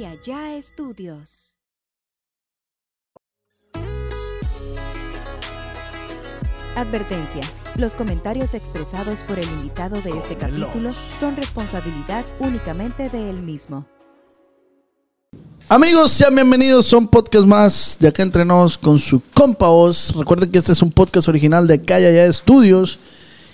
y Allá Estudios. Advertencia. Los comentarios expresados por el invitado de este capítulo son responsabilidad únicamente de él mismo. Amigos, sean bienvenidos a un podcast más de acá entre nos con su compa Oz. Recuerden que este es un podcast original de Calla Ya Estudios.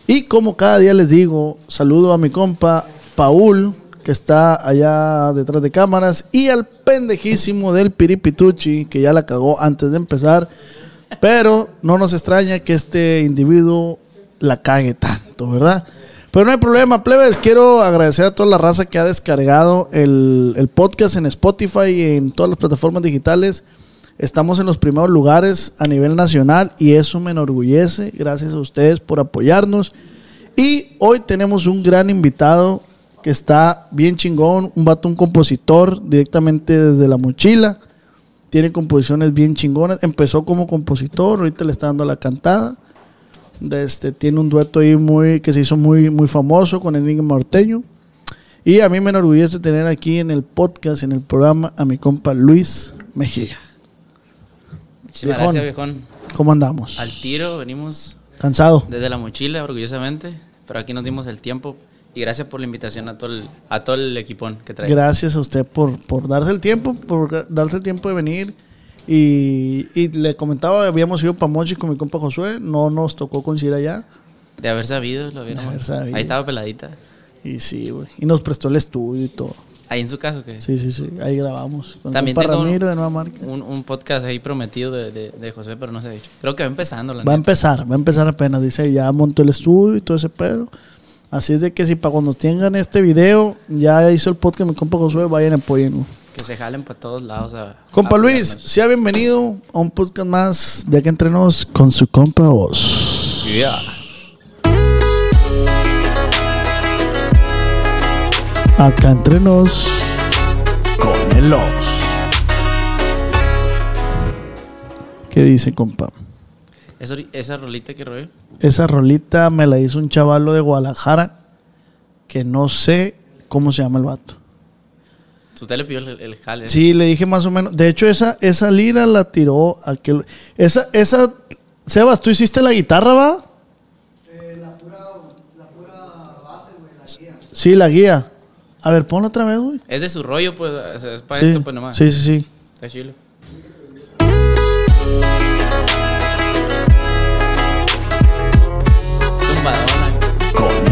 Y como cada día les digo, saludo a mi compa Paul, que está allá detrás de cámaras, y al pendejísimo del Piripituchi, que ya la cagó antes de empezar. Pero no nos extraña que este individuo la cague tanto, ¿verdad? Pero no hay problema, plebes. Quiero agradecer a toda la raza que ha descargado el, el podcast en Spotify y en todas las plataformas digitales. Estamos en los primeros lugares a nivel nacional y eso me enorgullece. Gracias a ustedes por apoyarnos. Y hoy tenemos un gran invitado que está bien chingón, un vato, un compositor directamente desde la mochila. Tiene composiciones bien chingonas. Empezó como compositor, ahorita le está dando la cantada. Este, tiene un dueto ahí muy, que se hizo muy, muy famoso con Enigma Norteño. Y a mí me enorgullece tener aquí en el podcast, en el programa, a mi compa Luis Mejía. Muchísimas Viejón. gracias, viejón. ¿Cómo andamos? Al tiro, venimos ¿Cansado? desde la mochila, orgullosamente, pero aquí nos dimos el tiempo. Y gracias por la invitación a todo el, a todo el equipón que trae. Gracias a usted por, por darse el tiempo, por darse el tiempo de venir. Y, y le comentaba, habíamos ido para Mochi con mi compa Josué, no nos tocó coincidir allá. De haber sabido, lo vieron. haber sabido. Ahí estaba peladita. Y sí, güey. Y nos prestó el estudio y todo. Ahí en su caso, que Sí, sí, sí. Ahí grabamos. Con También tengo un- Ramiro de Nueva Marca. un, un podcast ahí prometido de, de, de José, pero no se ha dicho. Creo que va empezando, la Va a empezar, va a empezar apenas. Dice, ya montó el estudio y todo ese pedo. Así es de que si para cuando tengan este video, ya hizo el podcast mi compa Josué, vayan apoyen. Que se jalen para todos lados. A, Compa a Luis, sea bienvenido a un podcast más de acá entre nos con su compa Oz. Yeah. Acá entre nos con el Oz. ¿Qué dice, compa? Esa, esa rolita que rollo. Esa rolita me la hizo un chavalo de Guadalajara que no sé cómo se llama el vato. Usted le pidió el, el jale. Sí, le dije más o menos. De hecho, esa, esa lira la tiró aquel. Esa, esa. Sebas, ¿tú hiciste la guitarra, va? Sí, la guía. A ver, ponla otra vez, güey. Es de su rollo, pues. es para Sí, esto, pues nomás. sí, sí, sí. Está chilo.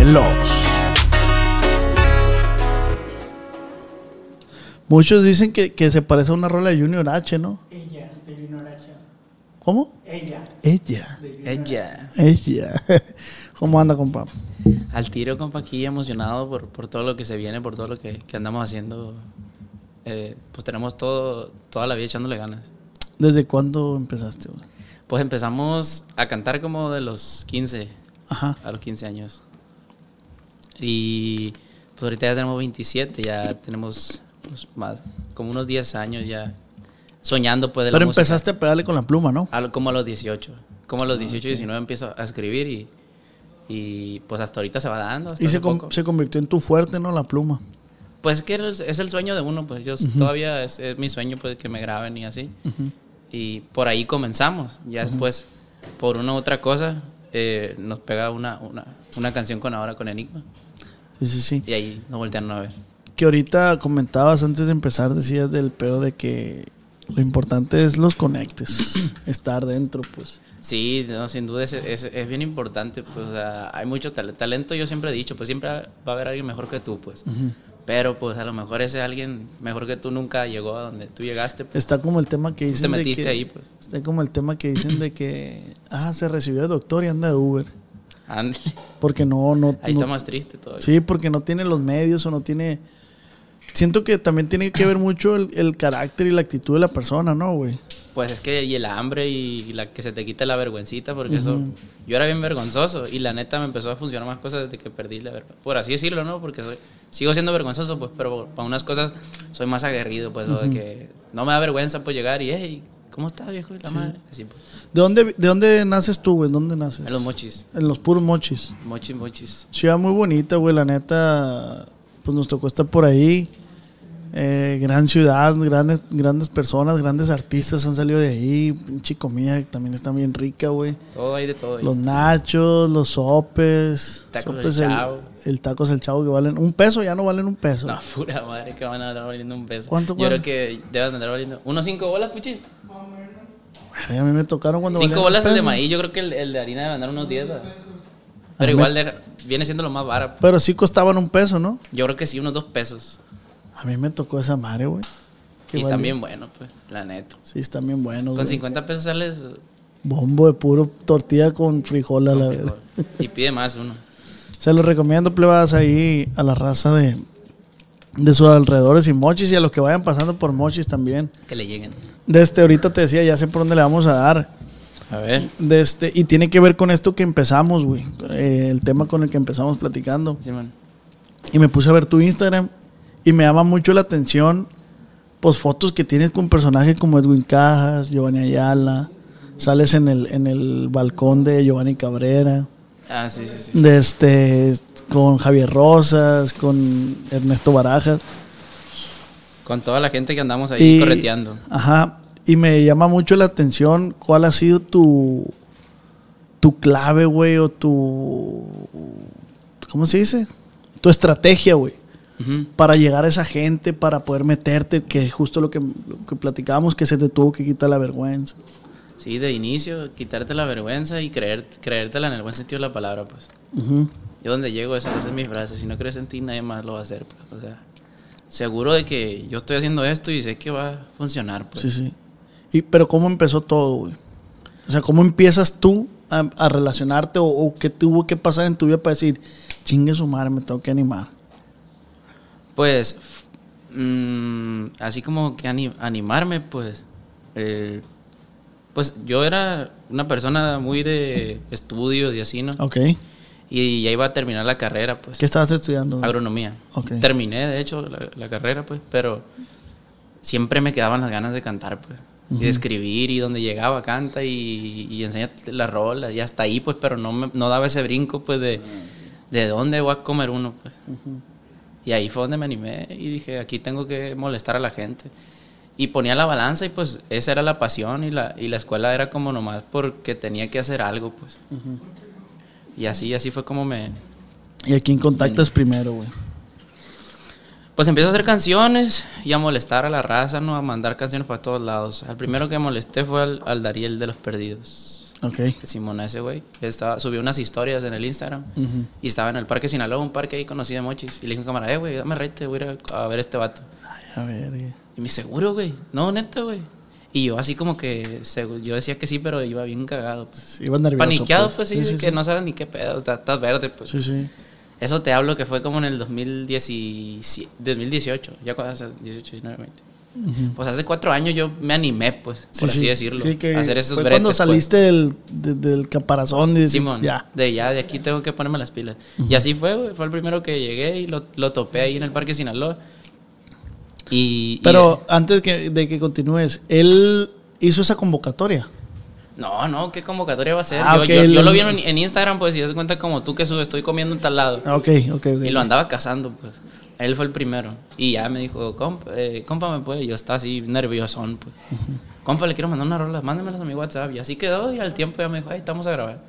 Oz. Muchos dicen que, que se parece a una rola de Junior H, ¿no? Ella, de Junior H. ¿Cómo? Ella. Ella. Ella. Ella. ¿Cómo anda, compa? Al tiro, compa, aquí emocionado por, por todo lo que se viene, por todo lo que, que andamos haciendo. Eh, pues tenemos todo, toda la vida echándole ganas. ¿Desde cuándo empezaste? Pues empezamos a cantar como de los 15, Ajá. a los 15 años. Y pues ahorita ya tenemos 27, ya tenemos pues, más, como unos 10 años ya soñando pues de la Pero música. empezaste a pegarle con la pluma, ¿no? A como a los 18. Como a los 18, 19 empiezo a escribir y, y pues hasta ahorita se va dando. Y se, poco. se convirtió en tu fuerte, ¿no? La pluma. Pues es que es, el sueño de uno, pues yo todavía es, es mi sueño pues que me graben y así. Y por ahí comenzamos. Ya después, por una u otra cosa, eh, nos pega una, una, una canción con ahora con Enigma. Sí, sí, sí. Y ahí nos voltearon a ver. Que ahorita comentabas antes de empezar, decías del pedo de que lo importante es los conectes, estar dentro, pues. Sí, no, sin duda es, es, es bien importante. Pues, sea, hay mucho tal- talento, yo siempre he dicho, pues siempre va a haber alguien mejor que tú, pues. Pero pues a lo mejor ese alguien mejor que tú nunca llegó a donde tú llegaste. pues. Está como el tema que dicen te de metiste que, ahí, pues. Está como el tema que dicen de que ah, se recibió de doctor y anda de Uber, Ándale. porque no no Ahí no- está más triste todavía. Sí, porque no tiene los medios o no tiene Siento que también tiene que ver mucho el, el carácter y la actitud de la persona, ¿no, güey? Pues es que y el hambre y la que se te quite la vergüencita, porque eso, yo era bien vergonzoso y la neta me empezó a funcionar más cosas desde que perdí la vergüenza. Por así decirlo, ¿no? Porque soy- sigo siendo vergonzoso, pues, pero para unas cosas soy más aguerrido, pues, o de que no me da vergüenza pues llegar y, hey, ¿cómo estás, viejo? La madre. Así, pues, ¿De dónde, ¿De dónde naces tú, güey? ¿Dónde naces? en los mochis, En los puros mochis. mochis, mochis. Ciudad muy bonita, güey. La neta, pues nos tocó estar por ahí. Eh, gran ciudad, grandes, grandes personas, grandes artistas han salido de ahí. Pinche comida que también está bien rica, güey. Todo hay de todo. ahí. Los nachos, los sopes. Tacos sopes, el, Chavo. el tacos del chavo que valen un peso, ya no valen un peso. No, pura madre que van a andar valiendo un peso. ¿Cuánto Yo cuesta? creo que deben andar valiendo. ¿Unos cinco bolas, puchín? A mí me tocaron cuando Cinco bolas el de maíz. Yo creo que el, el de harina debe andar unos 10. ¿verdad? A Pero igual me- deja- viene siendo lo más barato. Pero sí costaban un peso, ¿no? Yo creo que sí, unos dos pesos. A mí me tocó esa madre, güey. Y están bien buenos, pues, la neta. Sí, están bien buenos. Con güey. 50 pesos sales Bombo de puro tortilla con frijol a la vez. y pide más uno. Se los recomiendo, plebas, ahí a la raza de, de sus alrededores y mochis y a los que vayan pasando por mochis también. Que le lleguen. De este, ahorita te decía, ya sé por dónde le vamos a dar. A ver. De este, y tiene que ver con esto que empezamos, güey. Eh, el tema con el que empezamos platicando. Simón. Y me puse a ver tu Instagram y me llama mucho la atención, pues fotos que tienes con personajes como Edwin Cajas, Giovanni Ayala. Sales en el, en el balcón de Giovanni Cabrera. Ah, sí, sí, sí. de este con Javier Rosas, con Ernesto Barajas Con toda la gente que andamos ahí y correteando. Ajá, y me llama mucho la atención cuál ha sido tu tu clave, güey, o tu ¿cómo se dice? Tu estrategia, güey, para llegar a esa gente, para poder meterte, que es justo lo que, lo que platicábamos, que se te tuvo que quitar la vergüenza. Sí, de inicio, quitarte la vergüenza y creer, creértela en el buen sentido de la palabra, pues. Ujú. Yo donde llego, esa, esa es mi frase. Si no crees en ti, nadie más lo va a hacer, pues. O sea, seguro de que yo estoy haciendo esto y sé que va a funcionar, pues. Sí, sí. Y, pero ¿cómo empezó todo, güey? O sea, ¿cómo empiezas tú a, a relacionarte o, o qué tuvo que pasar en tu vida para decir, chingue su madre, me tengo que animar? Pues, mm, así como que ani- animarme, pues, eh, pues yo era una persona muy de estudios y así, ¿no? Ok. Y ya iba a terminar la carrera, pues, ¿Qué estabas estudiando? agronomía. Ok. Terminé, de hecho, la, la carrera, pues, pero siempre me quedaban las ganas de cantar, pues, y de escribir, y donde llegaba canta y, y enséñate la rola, y hasta ahí, pues, pero no, me, no daba ese brinco, pues, de, de dónde voy a comer uno, pues. Y ahí fue donde me animé y dije, aquí tengo que molestar a la gente. Y ponía la balanza y pues esa era la pasión y la, y la escuela era como nomás porque tenía que hacer algo, pues. Y así, así fue como me... ¿Y a quién contactas primero, güey? Pues empiezo a hacer canciones y a molestar a la raza, ¿no? A mandar canciones para todos lados. Al primero que molesté fue al, al Dariel de los Perdidos. Ok. De Simona ese güey. que Estaba, subió unas historias en el Instagram. Ujú. Y estaba en el Parque Sinaloa, un parque ahí conocí de Mochis. Y le dije a un camarada, eh, güey, dame rete, voy a ir a, a ver este vato. Ay, a ver. eh. Y me seguro, güey. No, neta, güey. Y yo así como que, yo decía que sí, pero iba bien cagado. Pues. Sí, ibas nervioso. Paniqueado, pues, sí, Sí, de sí, que sí. no sabes ni qué pedo, está- estás verde, pues. Sí, sí. Eso te hablo que fue como en el 2017, 2018, ya cuando hace 18, 19, 20. Pues hace cuatro años yo me animé, pues, Sí, por así sí. decirlo, Sí, que a hacer esos fue bretes. cuando pues. saliste del, de- del caparazón y Simón, ya. de ya, de aquí tengo que ponerme las pilas. Y así fue, güey, fue el primero que llegué y lo, lo topé ahí en el Parque Sinaloa. Y, y- Pero antes que- de que continúes, él hizo esa convocatoria. No, no, ¿qué convocatoria va a ser? Ah, yo, lo vi en, en Instagram, pues, y das cuenta como tú que subes, estoy comiendo en tal lado. Ah, ok, ok, ok. Y lo andaba cazando, pues. Él fue el primero. Y ya me dijo, compa, eh, compa me puede. Yo estaba así nerviosón, pues. Compa, le quiero mandar una rola, mándemelas a mi WhatsApp. Y así quedó. Y al tiempo ya me dijo, ay, estamos a grabar.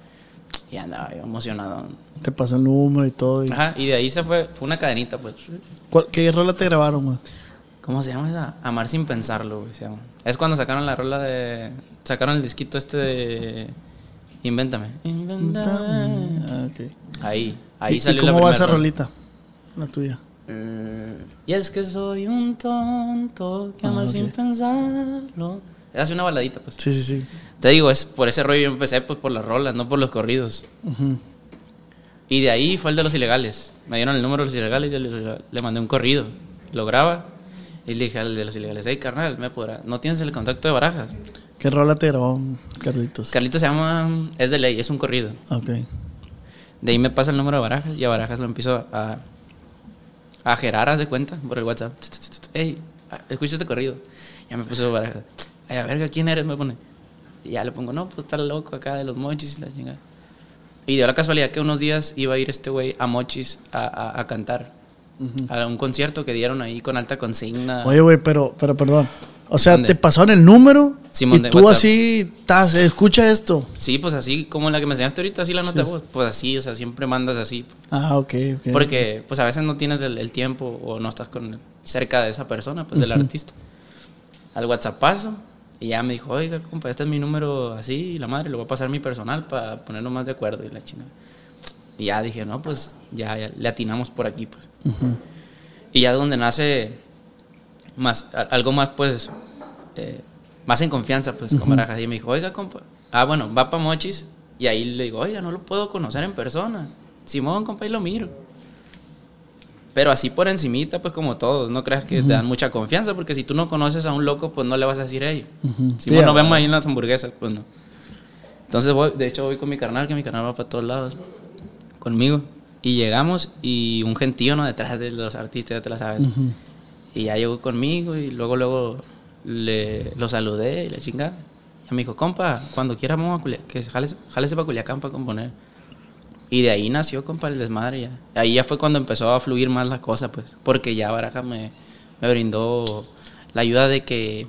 Y andaba yo emocionado. Te pasó el número y todo. y- Ajá, y de ahí se fue, fue una cadenita, pues. ¿Cuál- ¿Qué rola te grabaron, güey? ¿Cómo se llama esa? Amar sin pensarlo, güey, se llama. Es cuando sacaron la rola de. Sacaron el disquito este de. Invéntame. Invéntame. Ah, ok. Ahí, ahí ¿Y, salió ¿Y la cómo va esa rolita? La tuya. Mm, y es que soy un tonto que ama Ah, sin pensarlo. Hace una baladita, pues. Sí, sí, sí. Te digo, es por ese rollo yo empecé pues por las rolas, no por los corridos. Y de ahí fue el de los ilegales. Me dieron el número de los ilegales y yo le, le mandé un corrido. Lo graba y le dije al de los ilegales, hey carnal, me podrá, ¿no tienes el contacto de Barajas? ¿Qué rola te grabó, Carlitos? Carlito se llama, es de ley, es un corrido. ok. De ahí me pasa el número de Barajas y a Barajas lo empiezo a, a gerar, haz de cuenta, por el WhatsApp. Hey, escucha este corrido. Ya me puso Barajas. Ay, a verga, ¿quién eres? Me pone. Y ya le pongo, no, pues está loco acá de los mochis y la chingada. Y dio la casualidad que unos días iba a ir este güey a mochis a, a- a cantar. a un concierto que dieron ahí con alta consigna. Oye, güey, pero, pero perdón. O sea, ¿Dónde? te pasaron el número Simón, y tú WhatsApp. así, estás, escucha esto. Sí, pues así como la que me enseñaste ahorita, así la nota Sí, voz. Pues así, o sea, siempre mandas así. Ah, ok, ok. Porque pues a veces no tienes el, el tiempo o no estás con cerca de esa persona, pues del artista. Al WhatsAppazo. Y ya me dijo, oiga, compa, este es mi número así, la madre, le voy a pasar mi personal para ponernos más de acuerdo y la chingada. Y ya dije, no, pues ya, ya le atinamos por aquí, pues. Y ya donde nace más, a- algo más, pues, eh, más en confianza, pues, con Barajas. Y me dijo, oiga, compa, ah, bueno, va para Mochis. Y ahí le digo, oiga, no lo puedo conocer en persona. Simón, compa, y lo miro. Pero así por encimita, pues como todos, no creas que te dan mucha confianza, porque si tú no conoces a un loco, pues no le vas a decir a ellos. Ujú. Si Sí, nos vemos ahí en las hamburguesas, pues no. Entonces voy, de hecho voy con mi carnal, que mi carnal va para todos lados, conmigo. Y llegamos y un gentío, ¿no? Detrás de los artistas, ya te la sabes. Y ya llegó conmigo y luego, luego le, lo saludé y la chingada. Y me dijo, compa, cuando quiera vamos a Culiacán, que jálese para Culiacán para componer. Y de ahí nació, compa, el desmadre ya. Ahí ya fue cuando empezó a fluir más la cosa, pues. Porque ya Baraja me, me brindó la ayuda de que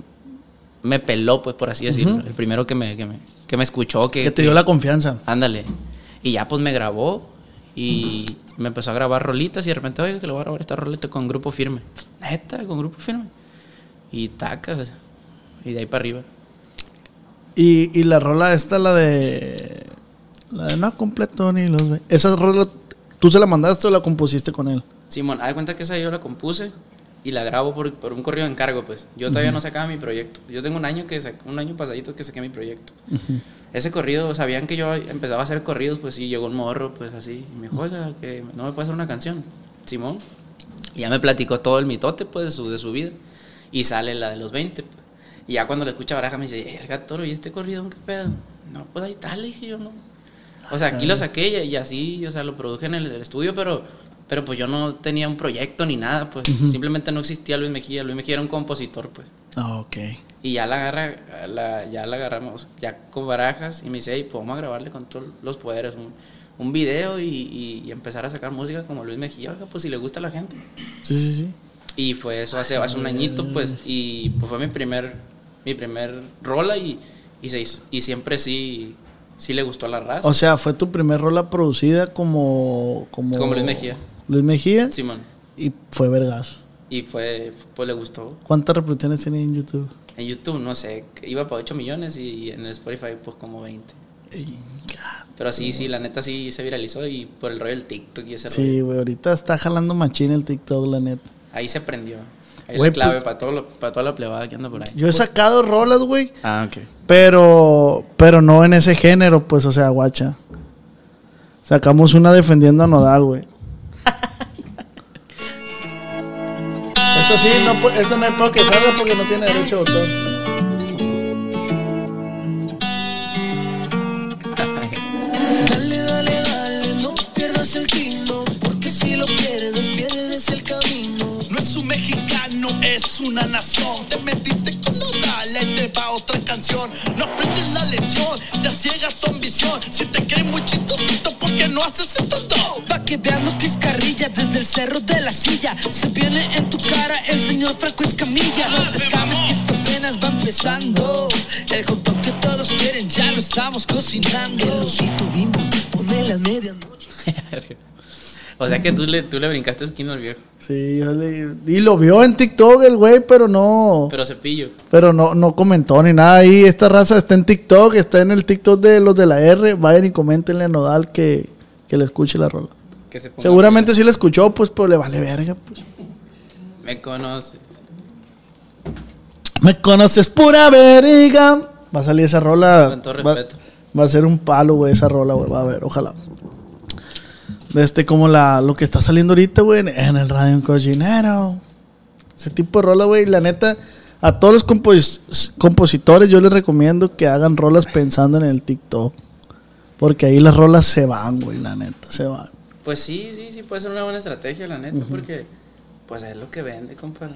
me peló, pues, por así decirlo. El primero que me, que me, que me escuchó, que, Que te dio la confianza. Ándale. Y ya pues me grabó y me empezó a grabar rolitas y de repente, oye, que le voy a grabar esta rolita con grupo firme. Neta, con grupo firme. Y tacas. Y de ahí para arriba. Y, y la rola esta, la de... La de no completo ni los... Esa rola, ¿tú se la mandaste o la compusiste con él? Simón, haz cuenta que esa yo la compuse y la grabo por, por un correo de encargo, pues. Yo todavía no sacaba mi proyecto. Yo tengo un año que un año pasadito que saqué mi proyecto. Ese corrido, sabían que yo empezaba a hacer corridos, pues sí, llegó un morro, pues así. Y me dijo, oiga, que no me puede hacer una canción. Simón. Y ya me platicó todo el mitote, pues, de su, de su vida. Y sale la de los 20, pues. Y ya cuando le escucha Baraja me dice, verga, toro, ¿y este corrido qué pedo? No, pues ahí está, le dije yo, no. O sea, aquí lo saqué y, y así, o sea, lo produje en el, el estudio, pero, pero pues yo no tenía un proyecto ni nada, pues. Simplemente no existía Luis Mejía. Luis Mejía era un compositor, pues. Ah, ok. Y ya la agarra, la, ya la agarramos, ya con barajas, y me dice, hey, pues vamos a grabarle con todos los poderes un, un video y, y- y empezar a sacar música como Luis Mejía, oiga, pues si le gusta a la gente. Sí, sí, sí. Y fue eso hace, hace un añito, pues, y pues fue mi primer, mi primer rola y, y, se hizo- y siempre sí, sí le gustó a la raza. O sea, fue tu primer rola producida como... Como, Como Luis Mejía. Luis Mejía. Simón. Y fue vergazo. Y fue, pues le gustó. ¿Cuántas reproducciones tiene en YouTube? En YouTube, no sé, iba para 8 millones y en el Spotify, pues como 20. Ey, Pero sí, sí, la neta sí se viralizó y por el rollo del TikTok y ese rollo. Sí, güey, ahorita está jalando machín el TikTok, la neta. Ahí se prendió. Ahí Güey, la clave pues- para, todo lo- para toda la plebada que anda por ahí. Yo he sacado rolas, güey, Ah, ok. pero pero no en ese género, pues, o sea, guacha. Sacamos una defendiendo a Nodal, güey. Esto sí, no, esto no hay pedo que salga porque no tiene derecho de autor. Dale, dale, dale, no pierdas el tino, porque si lo pierdes, pierdes el camino. No es un mexicano, es una nación. Te metiste con Nodal, ahí te va otra canción. No aprendes la lección, te ciegas tu ambición. Si te crees muy chistosito, ¿por qué no haces esto todo? Pa' que veas lo que es carrilla desde el cerro de la silla. Se viene en tu cara el señor Franco Escamilla. No te escames que esto apenas va empezando. El hot dog que todos quieren ya lo estamos cocinando. El osito bimbo, pone las medianoche. o sea que tú le, tú le brincaste esquina al viejo. Sí, yo le- y lo vio en TikTok el güey, pero no, Pero cepillo. pero no, no comentó ni nada. Ahí esta raza está en TikTok, está en el TikTok de los de la R. Vayan y coméntenle a Nodal que, que le escuche la rola. Que se ponga- Seguramente sí la escuchó, pues, pero le vale verga, pues. Me conoces. Me conoces pura verga. Va a salir esa rola. Con todo va, respeto. va a ser un palo, güey, esa rola, güey. Va a ver, ojalá. Este, como la, lo que está saliendo ahorita, güey, en- en el radio en cochinero. Ese tipo de rola, güey. La neta, a todos los compos- compositores yo les recomiendo que hagan rolas pensando en el TikTok. Porque ahí las rolas se van, güey, la neta, se van. Pues sí, sí, sí, puede ser una buena estrategia, la neta, porque pues es lo que vende, compa.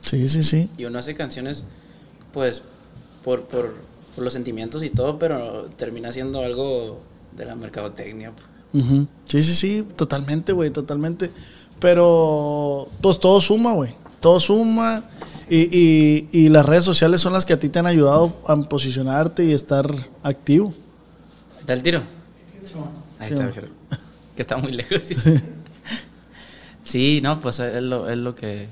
Sí, sí, sí. Y uno hace canciones, pues, por, por, por los sentimientos y todo, pero termina siendo algo de la mercadotecnia. Pues. Ujú. Sí, sí, sí, totalmente, güey, totalmente. Pero, pues todo suma, güey. Todo suma. Y, y, y las redes sociales son las que a ti te han ayudado a posicionarte y estar activo. ¿Está el tiro? Ahí está, que está muy lejos. Sí, no, pues es lo, es lo que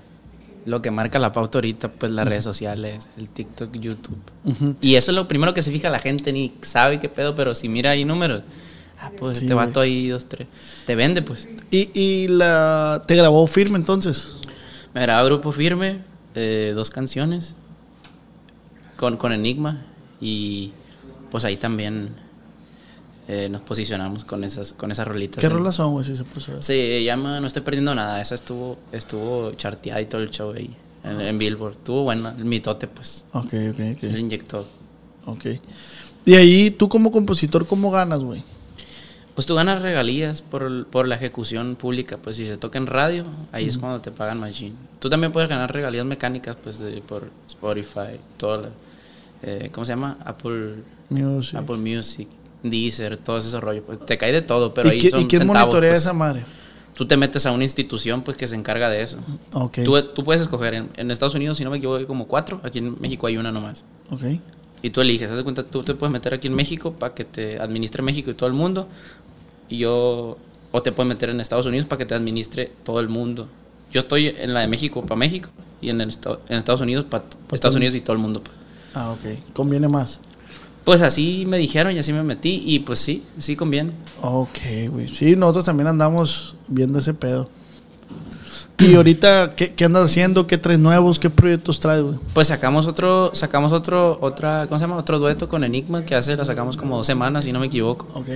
lo que marca la pauta ahorita, pues las redes sociales, el TikTok, YouTube. Y eso es lo primero que se fija la gente, ni sabe qué pedo, pero si mira ahí números, ah, pues Sí, este vato ahí, dos, tres, te vende, pues. Y, y la, te grabó firme entonces. Me grababa Grupo Firme, eh, dos canciones con, con Enigma y pues ahí también eh, nos posicionamos con esas, con esas rolitas. ¿Qué rolas son, güey? Si se puso. Se llama No estoy perdiendo nada. Esa estuvo, estuvo charteada y todo el show ahí en, en Billboard. Estuvo bueno, el mitote, pues. Ok, ok, Le ok. inyectó. Ok. Y ahí, tú como compositor, ¿cómo ganas, güey? Pues tú ganas regalías por, por la ejecución pública. Pues si se toca en radio, ahí es cuando te pagan machine. Tú también puedes ganar regalías mecánicas, pues de- por Spotify, todo. la- eh, ¿Cómo se llama? Apple, Music. Apple Music, Deezer, todos esos rollos. Pues te cae de todo, pero ¿Y, ahí qui- son y quién centavos, monitorea pues. esa madre? Tú te metes a una institución pues que se encarga de eso. Ok. Tú, tú puedes escoger. En, en Estados Unidos, si no me equivoco, hay como cuatro. Aquí en México hay una nomás. Ok. Y tú eliges. Haz de cuenta, tú te puedes meter aquí en México para que te administre México y todo el mundo. Yo. O te puedes meter en Estados Unidos para que te administre todo el mundo. Yo estoy en la de México para México. Y en, el en Estados Unidos para todo Estados el Unidos y todo el mundo. pues. Ah, ok. Conviene más. Pues así me dijeron y así me metí. Y pues sí, sí conviene. Ok, güey. Sí, nosotros también andamos viendo ese pedo. Y ahorita, ¿qué, qué andas haciendo? ¿Qué traes nuevos? ¿Qué proyectos traes, güey? Pues sacamos otro, sacamos otro, otra, ¿cómo se llama? Otro dueto con Enigma que hace, la sacamos como dos semanas, si no me equivoco. Ok.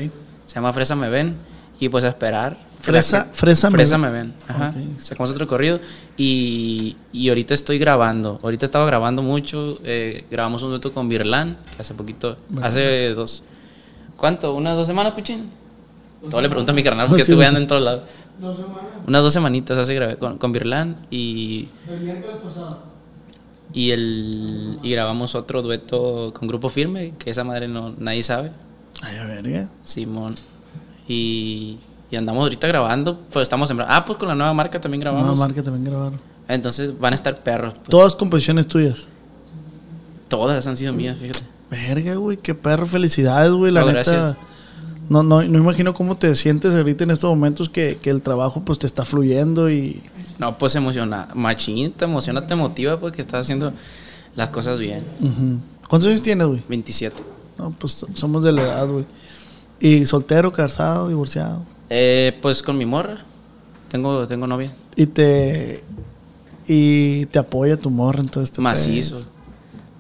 Se llama Fresa Me Ven. Y pues a esperar. Fresa- que- Fresa Me Fresa Ven. Me Ven. Ajá. Ok. Sacamos otro corrido. Y, y ahorita estoy grabando. Ahorita estaba grabando mucho. eh, grabamos un dueto con Virlán, que hace poquito, hace dos. ¿Cuánto? ¿Unas dos semanas, Pichín? Todo le pregunto a mi carnal porque Sí, estuve andando en todos lados. Unas dos semanitas hace grabé con, con Virlán y. Y, el, y grabamos otro dueto con Grupo Firme, que esa madre no nadie sabe. Ay, a verga. Simón. Y, y andamos ahorita grabando, pues estamos en... Ah, pues con la nueva marca también Nueva grabamos. marca también grabaron. Entonces van a estar perros. pues. Todas composiciones tuyas. Todas han sido mías, fíjate. Verga, güey, qué perro, felicidades, güey, la No, neta. gracias. No, no, no imagino cómo te sientes ahorita en estos momentos que, que el trabajo pues te está fluyendo y... No, pues emociona. Machín, te emociona, te motiva porque estás haciendo las cosas bien. Ujú. ¿Cuántos años tienes, güey? 27. No, pues somos de la edad, güey. ¿Y soltero, casado, divorciado? Eh, pues con mi morra. Tengo, tengo novia. Y te... Y te apoya tu morra en todo este Macizo.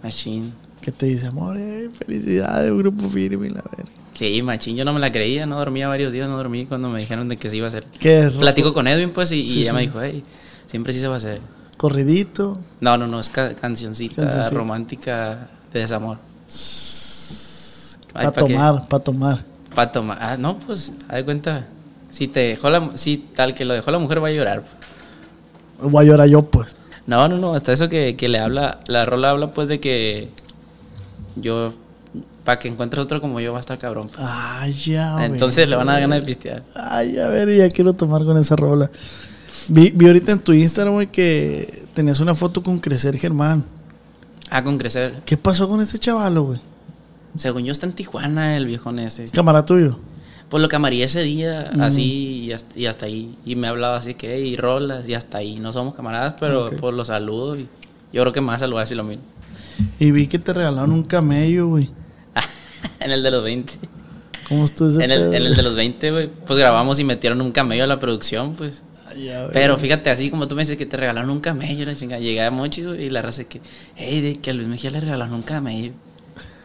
Machín. Que te dice, amor, eh, felicidades, grupo firme la verga. Sí, machín. Yo no me la creía. No dormía varios días. No dormí cuando me dijeron de que se iba a hacer. ¿Qué es? Platico con Edwin, pues, y, y Sí, ella me dijo, hey, siempre sí se va a hacer. Corridito. No, no, no, es ca- cancioncita, Cancioncita. romántica de desamor. Para tomar, para tomar. Para tomar. Ah, no, pues, haz de cuenta. Si te dejó la. Si tal que lo dejó la mujer, va a llorar. Voy a llorar yo, pues. No, no, no, hasta eso que, que le habla. La rola habla, pues, de que. Yo. Para que encuentres otro como yo, va a estar cabrón. pues. Ay, ya, Entonces le van a dar ganas de pistear. Ay, a ver, ya quiero tomar con esa rola. Vi, vi ahorita en tu Instagram, güey, que tenías una foto con Crecer Germán. Ah, con crecer. ¿Qué pasó con ese chavalo, güey? Según yo, está en Tijuana el viejón ese. Cámara tuyo. Pues lo que amaría ese día, así y hasta, y hasta ahí. Y me hablaba así que, y rolas, y hasta ahí. No somos camaradas, pero Ok. pues los saludo. Y yo creo que más saludar si lo mismo. Y vi que te regalaron un camello, güey. en el de los 20. ¿Cómo estuvo En el, en el de los 20, güey, pues grabamos y metieron un camello a la producción, pues. Ya, güey. Pero fíjate, así como tú me dices que te regalaron un camello, la chingada. Llegué a Mochis y la raza que, hey, de que a Luis Mejía le regalaron un camello.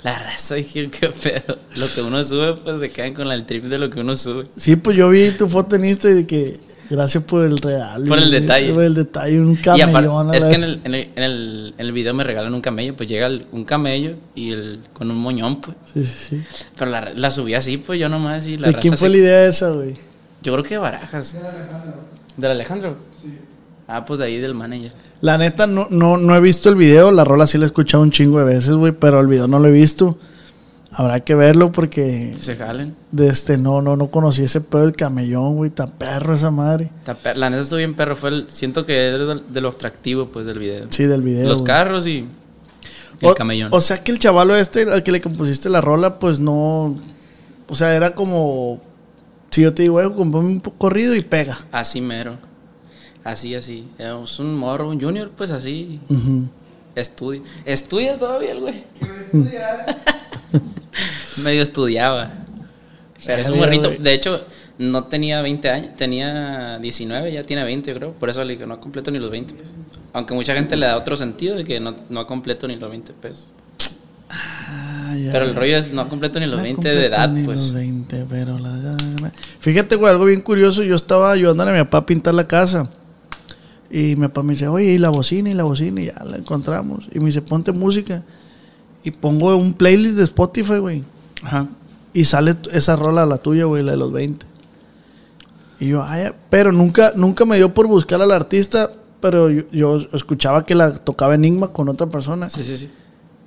La raza dije, qué pedo. Lo que uno sube, pues se quedan con el trip de lo que uno sube. Sí, pues yo vi tu foto en Insta y de que gracias por el regalo. Por el detalle. Por el detalle, un Y aparte, camellón. a es que en el, en, el, en, el, en el video me regalan un camello, pues llega el- un camello y el, con un moñón, pues. Sí, sí, sí. Pero la, la subí así, pues yo nomás y la ¿De raza quién fue se- la idea esa, güey? Yo creo que de Barajas. ¿Del Alejandro? Sí. Ah, pues de ahí del manager. La neta, no, no, no he visto el video. La rola sí la he escuchado un chingo de veces, güey, pero el video no lo he visto. Habrá que verlo porque Que se jalen. de este no, no, no conocí ese pedo del camellón, güey, tan perro esa madre. Está La neta estuvo bien perro. Fue el- siento que es de, lo atractivo pues del video. Sí, del video. Los güey. carros y el o, camellón. O sea que el chavalo este al que le compusiste la rola, pues no. O sea, era como. Si yo te digo, güey, compone un corrido y pega. Así mero. Así, así. Es un morro, un junior, pues así. Ujú. Estudia. Estudia todavía el güey. Medio estudiaba. Pero es un morrito. De hecho, no tenía 20 años. Tenía 19, ya tiene 20, yo creo. Por eso le digo, no completo ni los 20 pesos. Aunque mucha gente le da otro sentido de que no, no completo ni los 20 pesos. Ah, ya. Pero el rollo es no completo ni los No 20 de edad, ni pues. los 20, pero la. Fíjate, güey, algo bien curioso. Yo estaba ayudándole a mi papá a pintar la casa. Y mi papá me dice, oye, y la bocina, y la bocina, y ya la encontramos. Y me dice, ponte música. Y pongo un playlist de Spotify, güey. Ajá. Y sale esa rola, la tuya, güey, la de los 20. Y yo, ay, pero nunca, nunca me dio por buscar al artista, pero yo, yo escuchaba que la tocaba Enigma con otra persona. Sí, sí, sí.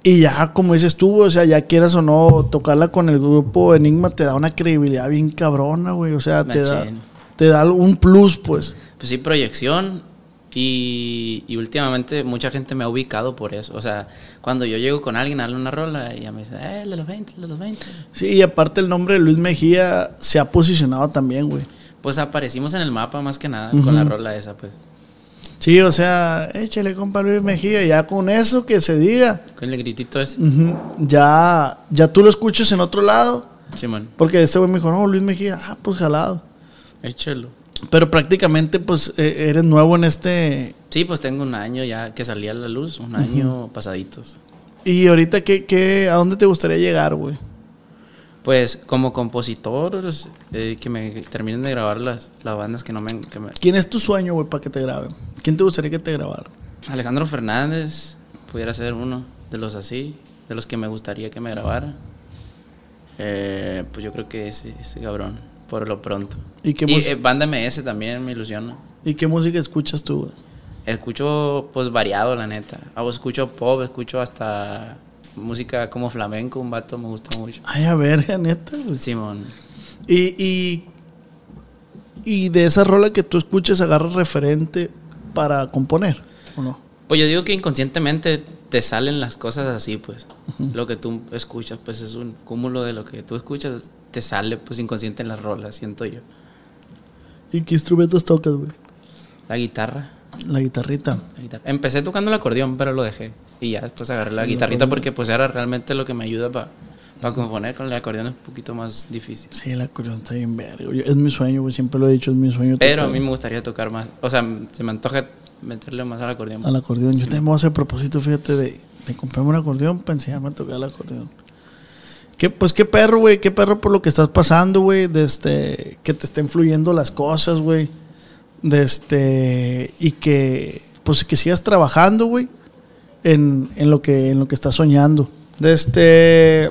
Y ya, como dices tú, o sea, ya quieras o no, tocarla con el grupo Enigma te da una credibilidad bien cabrona, güey. O sea, te da, te da un plus, pues. Pues sí, proyección. Y, y últimamente mucha gente me ha ubicado por eso. O sea, cuando yo llego con alguien a darle una rola y ya me dice, eh, el de los 20, el de los 20. Sí, y aparte el nombre de Luis Mejía se ha posicionado también, güey. Pues aparecimos en el mapa más que nada con la rola esa, pues. Sí, o sea, échale, compa Luis Mejía, ya con eso que se diga, Con el gritito ese. ya, ya tú lo escuches en otro lado. Simón, Porque este güey me dijo, no, Luis Mejía, ah, pues jalado. échalo. Pero prácticamente, pues, eh, eres nuevo en este... Sí, pues tengo un año ya que salí a la luz, un año pasaditos. Y ahorita, ¿qué, qué, ¿a dónde te gustaría llegar, güey? Pues como compositor, eh, que me terminen de grabar las, las bandas que no me, que me- ¿Quién es tu sueño, güey, para que te graben? ¿Quién te gustaría que te grabara? Alejandro Fernández pudiera ser uno de los así, de los que me gustaría que me grabara. Eh, pues yo creo que ese, ese cabrón, por lo pronto. ¿Y qué, Y eh, banda MS también me ilusiona. ¿Y qué música escuchas tú, güey? Escucho pues variado, la neta. Hago, escucho pop, escucho hasta música como flamenco, un vato me gusta mucho. Ay, a verga, neta, güey. Simón. Y, y, y de esa rola que tú escuches, agarras referente para componer, ¿o no? Pues yo digo que inconscientemente te salen las cosas así, pues. Lo que tú escuchas, pues es un cúmulo de lo que tú escuchas, te sale pues inconsciente en las rolas, siento yo. ¿Y qué instrumentos tocas, güey? La guitarra, La guitarrita. la guitarra. Empecé tocando el acordeón, pero lo dejé. Y ya después agarré la guitarrita porque pues era realmente lo que me ayuda para componer. Con el acordeón es un poquito más difícil. Sí, el acordeón está bien verga. Es mi sueño, güey. Siempre lo he dicho, es mi sueño. Pero a mí me gustaría tocar más. O sea, se me antoja meterle más al acordeón. Al acordeón. Yo a hacer propósito, fíjate, de, de comprarme un acordeón para enseñarme a tocar el acordeón. ¿Qué, pues qué perro, güey. Qué perro por lo que estás pasando, güey. De este, que te estén fluyendo las cosas, güey. De este. Y que. Pues que sigas trabajando, güey. En, en lo que, en lo que estás soñando. De este.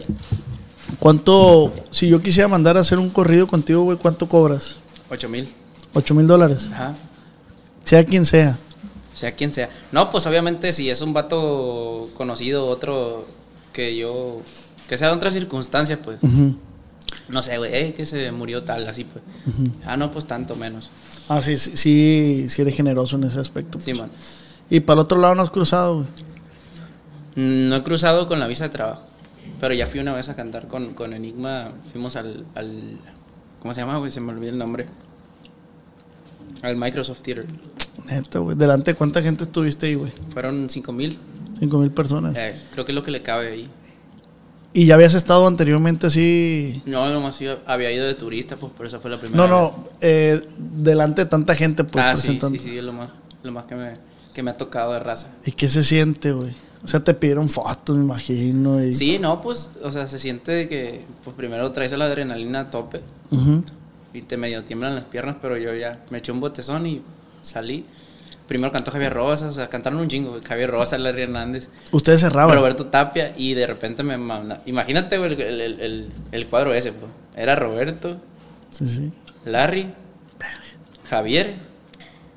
¿Cuánto. Si yo quisiera mandar a hacer un corrido contigo, güey, ¿cuánto cobras? 8 mil. ¿Ocho mil dólares? Ajá. Sea quien sea. Sea quien sea. No, pues obviamente si es un vato conocido, otro que yo. Que sea de otras circunstancias, pues. No sé, güey, eh, que se murió tal, así pues. Ah, no, pues tanto menos. Ah, sí, sí, sí, sí eres generoso en ese aspecto. Sí, man. Y para el otro lado no has cruzado, güey. Mm, No he cruzado con la visa de trabajo. Pero ya fui una vez a cantar con, con Enigma. Fuimos al, al. ¿Cómo se llama, güey? Se me olvidó el nombre. Al Microsoft Theater. Neta, güey. ¿Delante de cuánta gente estuviste ahí, güey? Fueron 5 mil. Cinco mil personas. Eh, creo que es lo que le cabe ahí. ¿Y ya habías estado anteriormente así? No, nomás iba- había ido de turista, pues por eso fue la primera No, vez. no, eh, delante de tanta gente, pues, ah, sí, presentando. sí, sí, es lo más, lo más que, me, que me ha tocado de raza. ¿Y qué se siente, güey? O sea, te pidieron fotos, me imagino. Y... Sí, no, pues, o sea, se siente de que, pues primero traes la adrenalina a tope y te medio tiemblan las piernas, pero yo ya me eché un botezón y salí. Primero cantó Javier Rosas, o sea, cantaron un chingo, Javier Rosas, Larry Hernández, Ustedes cerraban. Roberto Tapia y de repente me manda, imagínate güey, el, el, el, el cuadro ese, pues, era Roberto, Sí, sí. Larry, Javier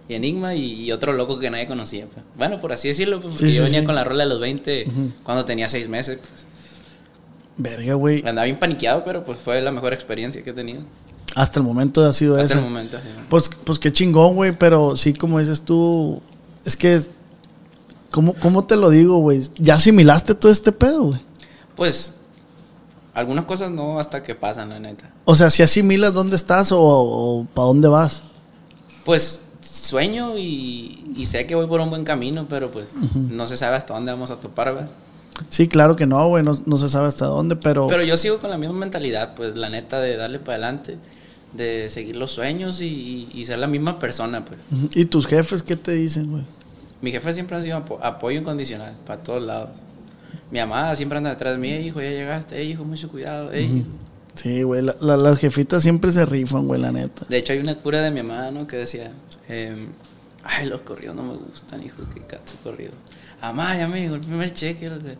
y Enigma y, y otro loco que nadie conocía. pues. Bueno, por así decirlo, pues, porque Sí, yo venía con la rola de los 20 cuando tenía seis meses. pues. Verga, güey. Andaba bien paniqueado, pero pues fue la mejor experiencia que he tenido. Hasta el momento ha sido Hasta esa. el momento. Pues, pues qué chingón, güey, pero sí, como dices tú, es que, ¿cómo, cómo te lo digo, güey? ¿Ya asimilaste todo este pedo, güey? Pues, algunas cosas no hasta que pasan, la neta. O sea, si asimilas dónde estás o, para dónde vas. Pues sueño y, y sé que voy por un buen camino, pero pues no se sabe hasta dónde vamos a topar, ¿verdad? Sí, claro que no, güey, no, no se sabe hasta dónde, pero... Pero yo sigo con la misma mentalidad, pues la neta de darle para adelante, de seguir los sueños y, y ser la misma persona, pues. ¿Y tus jefes qué te dicen, güey? Mi jefe siempre ha sido apo- apoyo incondicional, para todos lados. Mi mamá siempre anda detrás de mí, "Ey, hijo, ya llegaste, "Ey, hijo, mucho cuidado, ey, hijo". Sí, güey, la- la- las jefitas siempre se rifan, güey, la neta. De hecho, hay una cura de mi mamá, ¿no? Que decía, em, ay, los corridos no me gustan, hijo, que cacho corrido. Mamá, ya me llegó el primer cheque. lo que-".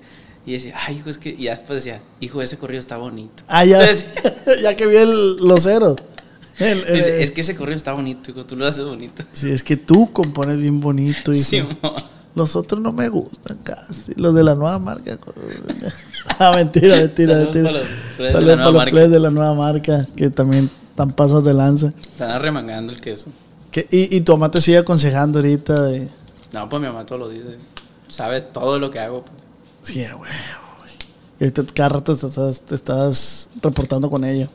Y decía, ay, hijo, es que... Y después decía, hijo, ese corrido está bonito. Ah, ya, Entonces, ya que vi el, los ceros. El- el- dice, es que ese corrido está bonito, hijo, tú lo haces bonito. Sí, es que tú compones bien bonito, hijo. Sí. Los otros no me gustan casi. Los de la nueva marca. ah, mentira, mentira, Saludos mentira. Saludos para los de la nueva marca, que también están pasos de lanza. Están arremangando el queso. Que- y, y tu mamá te sigue aconsejando ahorita de... No, pues mi mamá todos los días eh, sabe todo lo que hago. pues. Sí, güey, güey. Y ahorita cada rato te estás, te estás reportando con ella.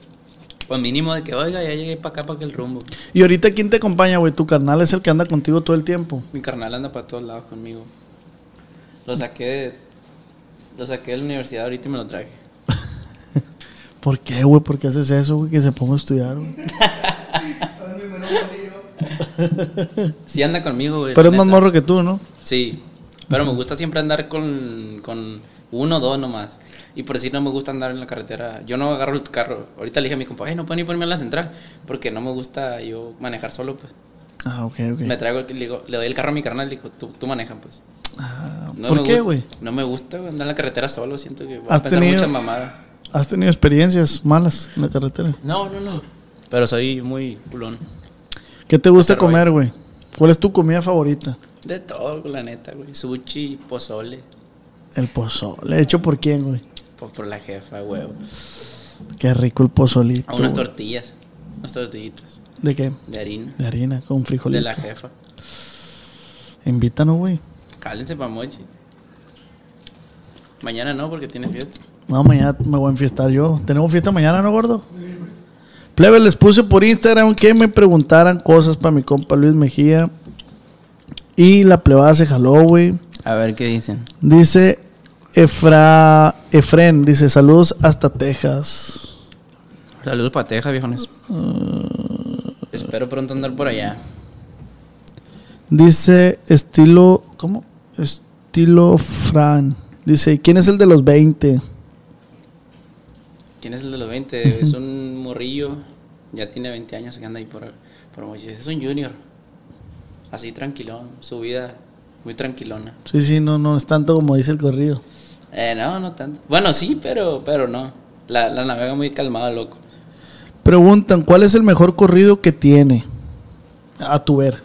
Pues mínimo de que, oiga, ya llegué para acá, para aquel rumbo. Y ahorita, ¿quién te acompaña, güey? Tu carnal es el que anda contigo todo el tiempo. Mi carnal anda para todos lados conmigo. Lo saqué de, lo saqué de la universidad ahorita y me lo traje. ¿Por qué, güey? ¿Por qué haces eso, güey? Que se ponga a estudiar, güey. Sí anda conmigo, güey. Pero es más morro que tú, ¿no? Sí, pero me gusta siempre andar con, con uno o dos nomás. Y por si no me gusta andar en la carretera. Yo no agarro el carro. Ahorita le dije a mi compa, "Ay, no pueden ni ponerme en la central. Porque no me gusta yo manejar solo, pues. Ah, ok, ok. Me traigo, el- le, digo- le doy el carro a mi carnal y le digo, tú, tú manejan, pues. Ah, No ¿Por me qué, güey? No me gusta andar en la carretera solo. Siento que voy a ¿Has pensar tenido- muchas mamadas. ¿Has tenido experiencias malas en la carretera? No, no, no. Pero soy muy culón. ¿Qué te gusta comer, güey? ¿Cuál es tu comida favorita? De todo, la neta, güey. Sushi, pozole. El pozole. ¿Hecho por quién, güey? Por, por la jefa, huevo. Qué rico el pozolito. A unas güey. tortillas. Unas tortillitas. ¿De qué? De harina. De harina, con frijolito. De la jefa. Invítanos, güey. Cálense pa' mochi. Mañana no, porque tiene fiesta. No, mañana me voy a enfiestar yo. ¿Tenemos fiesta mañana, no, gordo? Plebe, les puse por Instagram que me preguntaran cosas para mi compa Luis Mejía. Y la plebada se jaló, güey. A ver qué dicen. Dice Efra, Efren, dice saludos hasta Texas. Saludos pa' Teja, viejones. Espero pronto andar por allá. Dice estilo, ¿cómo? Estilo Fran. Dice, ¿quién es el de los 20? ¿Quién es el de los 20? Es un morrillo. Ya tiene 20 años que anda ahí por, por. Es un junior. Así tranquilón. Su vida muy tranquilona. Sí, sí, no, no es tanto como dice el corrido. Eh, no, no tanto. Bueno, sí, pero, pero no. La, la navega muy calmada, loco. Preguntan, ¿cuál es el mejor corrido que tiene? A tu ver.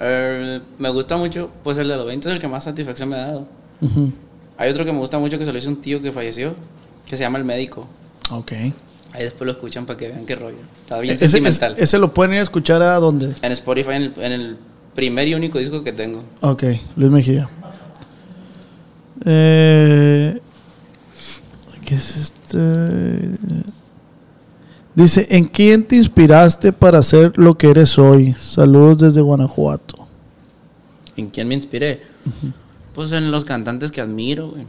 Eh, me gusta mucho, pues el de los 20 es el que más satisfacción me ha dado. Hay otro que me gusta mucho que se lo hizo un tío que falleció, que se llama El Médico. Ok. Ahí después lo escuchan para que vean qué rollo. Está bien Ese, sentimental. ese- ese lo pueden ir a escuchar a dónde? En Spotify, en el, en el primer y único disco que tengo. Ok, Luis Mejía. Eh, ¿Qué es este? Dice, ¿en quién te inspiraste para ser lo que eres hoy? Saludos desde Guanajuato. ¿En quién me inspiré? Pues en los cantantes que admiro, güey.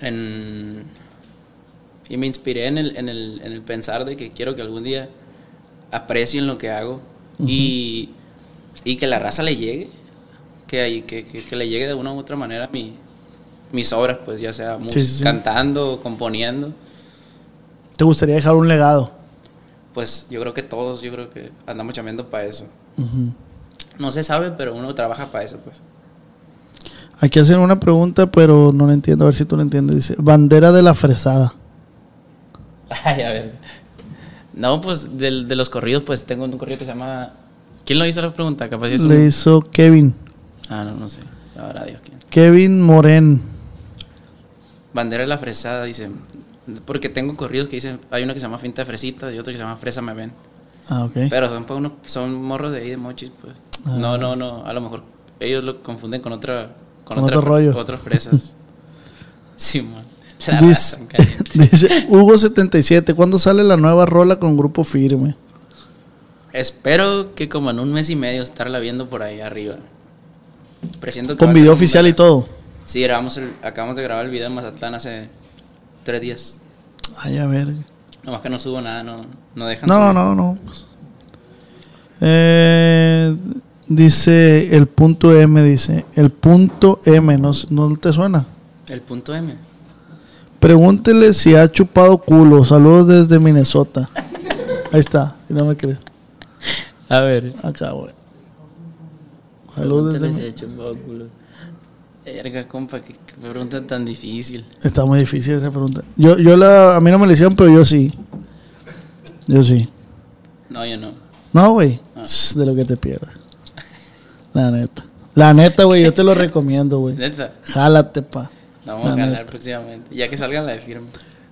En... Y me inspiré en el, en, el, en el pensar de que quiero que algún día aprecien lo que hago y, y que la raza le llegue. Que, que, que, que le llegue de una u otra manera mi, mis obras, pues ya sea Sí, sí, sí. cantando, componiendo. ¿Te gustaría dejar un legado? Pues yo creo que todos, yo creo que andamos chambeando para eso. No se sabe, pero uno trabaja para eso, pues. Aquí hacen una pregunta, pero no la entiendo. A ver si tú la entiendes. Dice, bandera de la fresada. Ay, a ver. No, pues del- de los corridos, pues tengo un corrido que se llama. ¿Quién lo hizo la pregunta? Capaz un- Le hizo Kevin. Ah, no, no sé. Sabrá Dios quién. Kevin Moren. Bandera de la fresada, dice. Porque tengo corridos que dicen, hay uno que se llama Finta de Fresita y otro que se llama Fresa Me Ven. Ah, ok. Pero son, pa' uno- son morros de ahí de mochis, pues. Ah. No, no, no. A lo mejor ellos lo confunden con otra. Con, Con otra otro rollo. Otras fresas. sí, man. La Dice, dice Hugo77, ¿cuándo sale la nueva rola con Grupo Firme? Espero que como en un mes y medio estarla viendo por ahí arriba. Presiento que va Con video oficial y todo. Sí, grabamos el- acabamos de grabar el video en Mazatlán hace tres días. Ay, a ver. Nomás que no subo nada, no, no dejan No, subir. no, no. Eh, dice el punto M, dice. El punto M, ¿no, no te suena? El punto M. Pregúntele si ha chupado culo. Saludos desde Minnesota. Ahí está, si no me crees. A ver. Acá, güey. Saludos desde si ha chupado culo. Verga, compa, qué, qué pregunta tan difícil. Está muy difícil esa pregunta. Yo, yo la, a mí no me la hicieron, pero yo sí. Yo sí. No, yo no. No, güey. Shh, De lo que te pierdas. La neta. La neta, güey, yo te lo recomiendo, güey. Neta. Jálate, pa. La vamos a ganar neta. próximamente. Ya que salgan la de firme.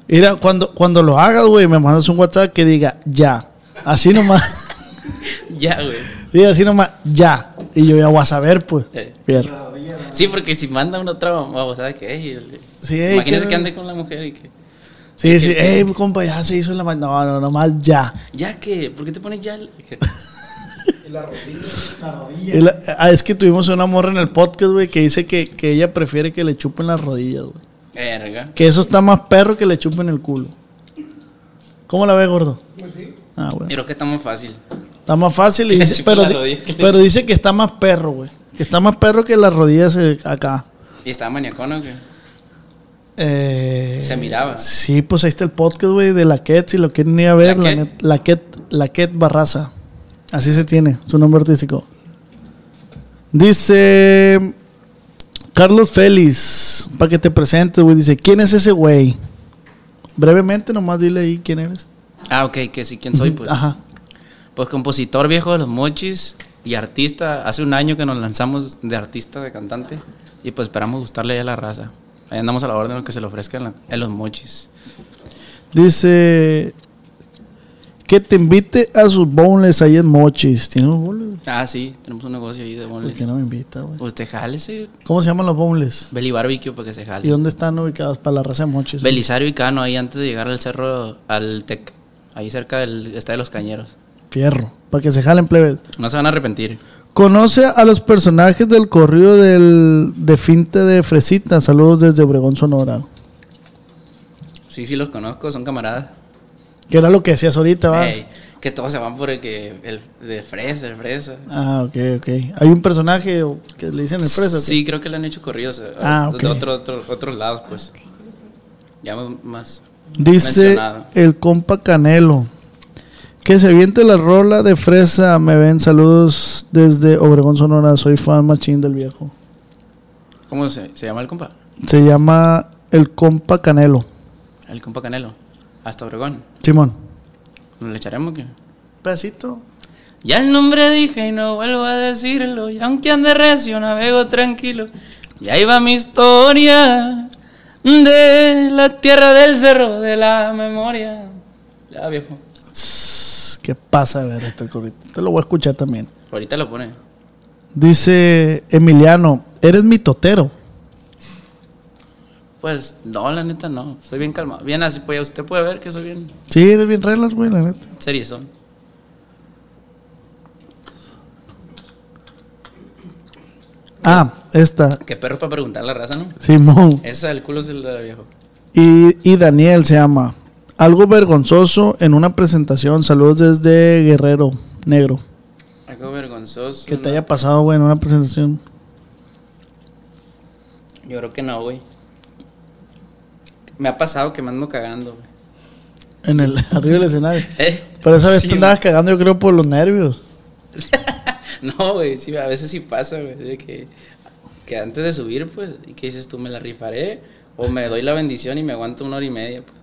Mira, cuando, cuando lo hagas, güey, me mandas un WhatsApp que diga ya. Así nomás. ya, güey. sí, así nomás, ya. Y yo ya voy a saber, pues. Eh. Sí, porque si manda una otra mamá, ¿sabes qué? Ey, el- Sí, ey, Imagínese ¿qué- que ande con la mujer y que. Sí, sí. Ey, compa, ya se hizo en la No, no, nomás ya. ¿Ya qué? ¿Por qué te pones ya? el- Y la- ah, es que tuvimos una morra en el podcast, güey, que dice que, que ella prefiere que le chupen las rodillas, güey. Verga. Que eso está más perro que le chupen el culo. ¿Cómo la ve, gordo? Ah, Yo bueno. creo que está muy fácil. Está más fácil, y Que dice, pero, la di- rodilla, que pero dice que está más perro, güey. Que está más perro que las rodillas eh, acá. ¿Y estaba maniacón o qué? Eh, Se miraba. Sí, pues ahí está el podcast, güey, de la Ket, si lo quieren ir a ver, ¿La la, Ket? net- la Ket, la Ket Barraza. Así se tiene, su nombre artístico. Dice Carlos Félix, para que te presentes, güey, dice, ¿quién es ese güey? Brevemente, nomás dile ahí quién eres. Ah, ok, que sí, ¿quién soy? Pues, Ajá. pues compositor viejo de los mochis y artista. Hace un año que nos lanzamos de artista, de cantante. Y pues esperamos gustarle ya a la raza. Ahí andamos a la orden de lo que se le ofrezca en, la- en los mochis. Dice que te invite a sus boneless ahí en Mochis. ¿Tiene un boneless? Ah, sí, tenemos un negocio ahí de ¿Por boneless. qué no me invita, güey? Usted jálese. ¿Cómo se llaman los boneless? Belly Barbecue para que se ¿Y jale. dónde están ubicados para la raza de Mochis? Belisario y Cano, ahí antes de llegar al cerro, al Tec. Ahí cerca del está de los cañeros. Fierro, para que se jalen plebes. No se van a arrepentir. Conoce a los personajes del corrido del, de Finte de Fresita. Saludos desde Obregón, Sonora. Sí, sí los conozco, son camaradas. Que era lo que decías ahorita, ¿va? Ey, que todos se van por el que el de fresa, el fresa. Ah, ok, ok. Hay un personaje que le dicen el fresa. Sí, creo que le han hecho corridos eh, Ah, de ok. otro- otro- otros lados, pues. Ya más. Dice mencionado. el compa Canelo. Que se viente la rola de fresa. Me ven saludos desde Obregón, Sonora. Soy fan machín del viejo. ¿Cómo se, se llama el compa? Se llama el compa Canelo. El compa Canelo. Hasta Obregón. Simón. ¿Le echaremos que? Pedacito. Ya el nombre dije y no vuelvo a decirlo. Y aunque ande recio, navego tranquilo. Ya iba mi historia de la tierra del cerro de la memoria. Ya, viejo. ¿Qué pasa? A ver, este corrido. Te lo voy a escuchar también. Ahorita lo pone. Dice Emiliano, eres mi totero. Pues no, la neta no. Soy bien calmado. Bien así, pues usted puede ver que soy bien Sí, eres bien reglas, güey, la neta. seriezón. Ah, esta, Qué perro para preguntar la raza, ¿no? Simón. Esa del culo es el de la viejo. Y, y Daniel se llama. Algo vergonzoso en una presentación. Saludos desde Guerrero Negro. Algo vergonzoso. Que te ¿no? haya pasado, güey, en una presentación. Yo creo que no, güey. Me ha pasado que me ando cagando, güey. En el, arriba del escenario. ¿Eh? Pero esa vez Sí, te andabas cagando, yo creo, por los nervios. No, güey, sí, a veces sí pasa, güey, de que, que antes de subir, pues, y que dices tú, me la rifaré, o me doy la bendición y me aguanto una hora y media, pues.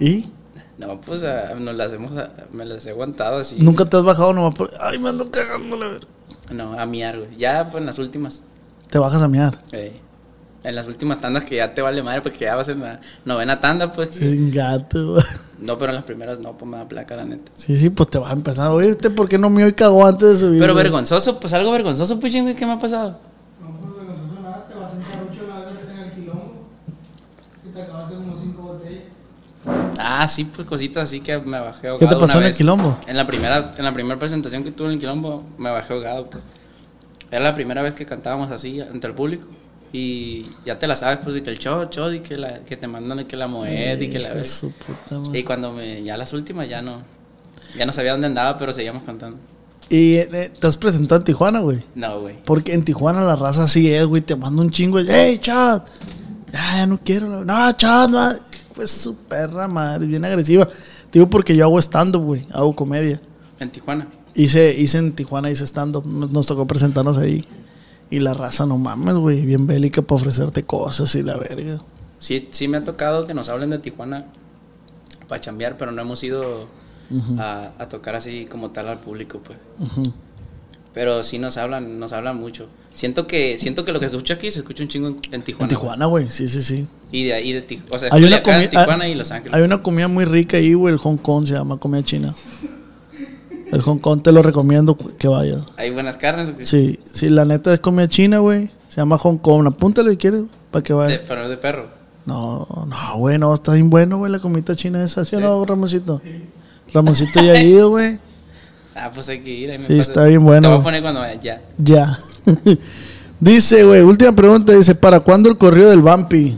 ¿Y? No, pues, a- nos las hemos, a- me las he aguantado así. Nunca te has bajado nomás por. Ay, me ando cagando, la verdad. No, a miar, güey. Ya, pues, en las últimas. Te bajas a miar. eh, en las últimas tandas que ya te vale madre porque ya vas en la novena tanda, pues. Sin gato. No, pero en las primeras no, pues me da placa, la neta. Sí, sí, pues te vas a empezar. Oye, ¿usted por qué no me hoy cagó antes de subir? Pero güey? vergonzoso, pues algo vergonzoso, pues, güey, ¿qué me ha pasado? No, pues vergonzoso nada, te vas a sentar mucho la vez ahorita en el quilombo. Y te acabaste como cinco botellas. Ah, sí, pues cositas así que me bajé ahogado. ¿Qué te pasó una en el quilombo? En la primera, en la primera presentación que tuve en el quilombo, me bajé ahogado, pues. Era la primera vez que cantábamos así ante el público. Y ya te la sabes, pues, de que el show, show, y que, la, que te mandan de que la moed y que la madre. Y cuando me, ya las últimas ya no, ya no sabía dónde andaba, pero seguíamos cantando. Y eh, te has presentado en Tijuana, güey. No, güey. Porque en Tijuana la raza así es, güey. Te manda un chingo. ¡Hey, chat! Ya, ya no quiero. No, chat, no. Pues su perra madre, bien agresiva. Te digo porque yo hago stand-up, güey. Hago comedia. En Tijuana. Hice, hice en Tijuana, hice stand-up. Nos, nos tocó presentarnos ahí. Y la raza, no mames, güey. Bien bélica para ofrecerte cosas y la verga. Sí, sí me ha tocado que nos hablen de Tijuana para chambear, pero no hemos ido a, a tocar así como tal al público, pues. Ujú. Pero sí nos hablan, nos hablan mucho. Siento que, siento que lo que escucho aquí se escucha un chingo en, en Tijuana. En Tijuana, güey. Sí, sí, sí. Y de ahí de Tijuana. O sea, Hay una, Culiacán, comi- Tijuana hay- y Los Ángeles. hay una comida muy rica ahí, güey. El Hong Kong se llama comida china. El Hong Kong te lo recomiendo que vayas. Hay buenas carnes. ¿o qué? Sí, sí, la neta es comida china, güey. Se llama Hong Kong. Apúntale si quieres, para que De, vayas. pero es de perro. No, no, güey, no, está bien bueno, güey, la comida china esa, ¿sí o no, Ramoncito? Ramoncito ya ha ido, güey. Ah, pues hay que ir. ahí me Sí, está bien bueno. Te voy a poner cuando vaya. Ya. Ya. dice, güey, última pregunta, dice, ¿para cuándo el corrido del Vampi?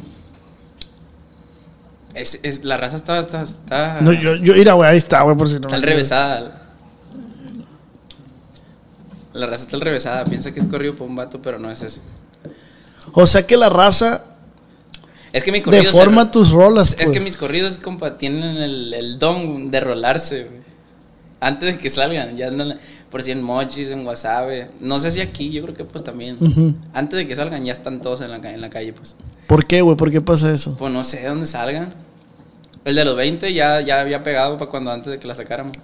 Es, es, la raza está. Está, está, No, yo, yo, mira, güey, ahí está, güey, por si no está revésada. La raza está al revésada. Piensa que es corrido por un vato, pero no es ese. O sea que la raza Es que mi corrido. deforma se- tus rolas, Es pues. que mis corridos, compa, tienen el, el don de rolarse, güey. Antes de que salgan, ya andan por si en mochis, en wasabi. No sé si aquí, yo creo que pues también. Antes de que salgan, ya están todos en la, en la calle, pues. ¿Por qué, güey? ¿Por qué pasa eso? Pues no sé dónde salgan. El de los 20 ya, ya había pegado para cuando antes de que la sacáramos.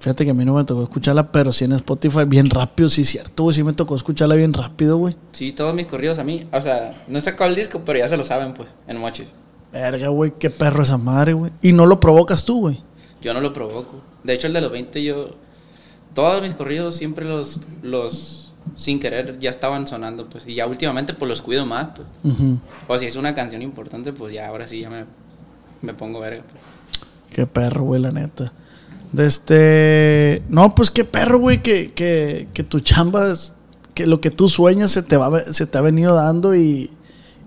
Fíjate que a mí no me tocó escucharla, pero sí en Spotify bien rápido, sí, cierto, güey, sí me tocó escucharla bien rápido, güey. Sí, todos mis corridos a mí. O sea, no he sacado el disco, pero ya se lo saben, pues, en mochis. Verga, güey, qué perro esa madre, güey. Y no lo provocas tú, güey. Yo no lo provoco. De hecho, el de los 20 yo... Todos mis corridos siempre los... los sin querer ya estaban sonando, pues. Y ya últimamente, pues, los cuido más, pues. O si es una canción importante, pues, ya ahora sí ya me, me pongo verga, pues. Qué perro, güey, la neta. De este. No, pues qué perro, güey, que, que, que tu chamba, es- que lo que tú sueñas se te, va, se te ha venido dando y,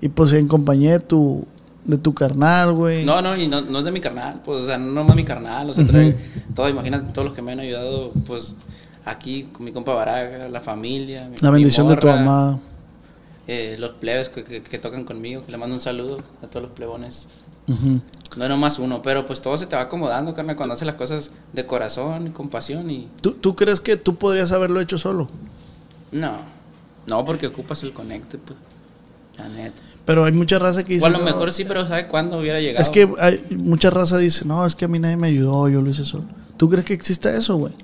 y pues en compañía de tu, de tu carnal, güey. No, no, y no, no es de mi carnal, pues, o sea, no nomás mi carnal, o sea, trae todo, imagínate todos los que me han ayudado, pues, aquí con mi compa Baraga, la familia. mi- la mi bendición de tu mamá. eh, los plebes que, que- que tocan conmigo, que le mando un saludo a todos los plebones. Ujú. No es nomás uno, pero pues todo se te va acomodando, carnal, cuando haces las cosas de corazón y con pasión y... ¿Tú, ¿Tú crees que tú podrías haberlo hecho solo? No, no, porque ocupas el conecte, pues, la neta. Pero hay mucha raza que dice. O a lo "No, mejor sí, pero ¿sabe cuándo hubiera llegado? Es que hay mucha raza dice, no, es que a mí nadie me ayudó, yo lo hice solo. ¿Tú crees que exista eso, güey?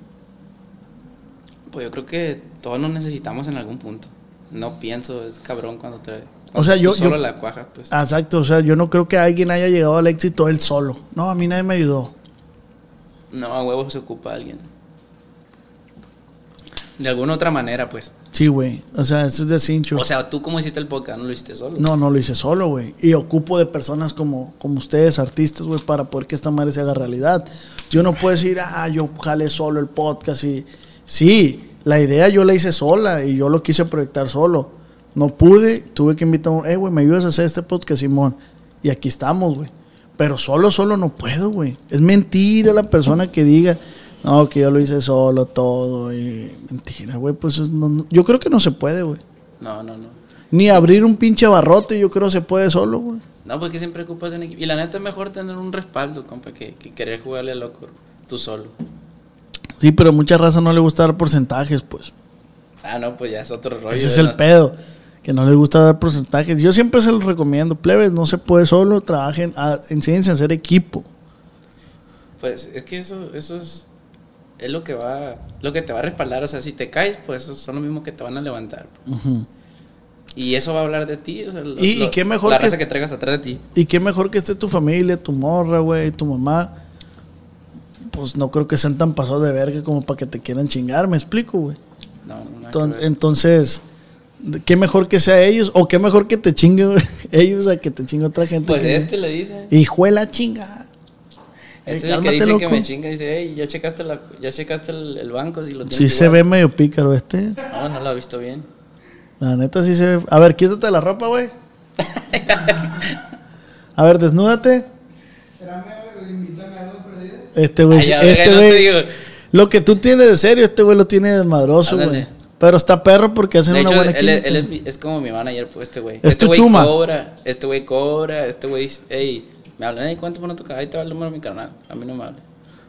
Pues yo creo que todos nos necesitamos en algún punto. No pienso, es cabrón cuando te... O sea, cuando yo- solo yo- la cuajas, pues. Ah, Exacto, o sea, yo no creo que alguien haya llegado al éxito él solo. No, a mí nadie me ayudó. No, a huevos se ocupa alguien. De alguna otra manera, pues. Sí, güey. O sea, eso es de cincho. O sea, tú como hiciste el podcast, no lo hiciste solo. no, no lo hice solo, güey. Y ocupo de personas como, como ustedes, artistas, güey, para poder que esta madre se haga realidad. Yo no puedo decir, ah, yo jalé solo el podcast y... Sí, la idea yo la hice sola y yo lo quise proyectar solo. No pude, tuve que invitar a un, eh, güey, ¿me ayudas a hacer este podcast, Simón? Y aquí estamos, güey. Pero solo, solo no puedo, güey. Es mentira la persona que diga, no, que yo lo hice solo todo. Y mentira, güey, pues es- no- no- yo creo que no se puede, güey. No, no, no. Ni abrir un pinche barrote, yo creo se puede solo, güey. No, porque siempre ocupas de un equipo. Y la neta es mejor tener un respaldo, compa, que, que querer jugarle a loco tú solo. Sí, pero a mucha raza no le gusta dar porcentajes, pues. Ah, no, pues ya es otro rollo. Ese es el pedo. Que no les gusta dar porcentajes. Yo siempre se los recomiendo. Plebes, no se puede solo. Trabajen, a, enséñense a hacer equipo. Pues es que eso, eso es, es lo que va, lo que te va a respaldar. O sea, si te caes, pues son los mismos que te van a levantar. Y eso va a hablar de ti. o sea, lo- Y- qué mejor La que- raza que traigas atrás de ti. Y qué mejor que esté tu familia, tu morra, güey, tu mamá. Pues no creo que sean tan pasados de verga como para que te quieran chingar, me explico, güey. No, no, nada que Enton- ver. Entonces, qué mejor que sea ellos, o qué mejor que te chingue güey, ellos a que te chingue otra gente. Pues que- este le dice. Hijo de la chinga. Este es el que dice que me chinga. Dice, hey, ya checaste, la, ya checaste el, el banco. Si lo tienes Sí se igual?" ve medio pícaro este. No, no lo ha visto bien. La neta sí se ve. A ver, quítate la ropa, güey. A ver, desnúdate. Güey. Este güey, este no güey. lo que tú tienes de serio, este güey lo tiene de madroso, Ándale. güey. Pero está perro porque hacen De una hecho, buena él, él es, mi- es como mi manager, pues, este güey. Es Este güey cobra, este güey cobra, este güey dice, hey, me hablan, hey, ¿cuánto por no tocar? Ahí te va el número de mi carnal. A mí no me habla.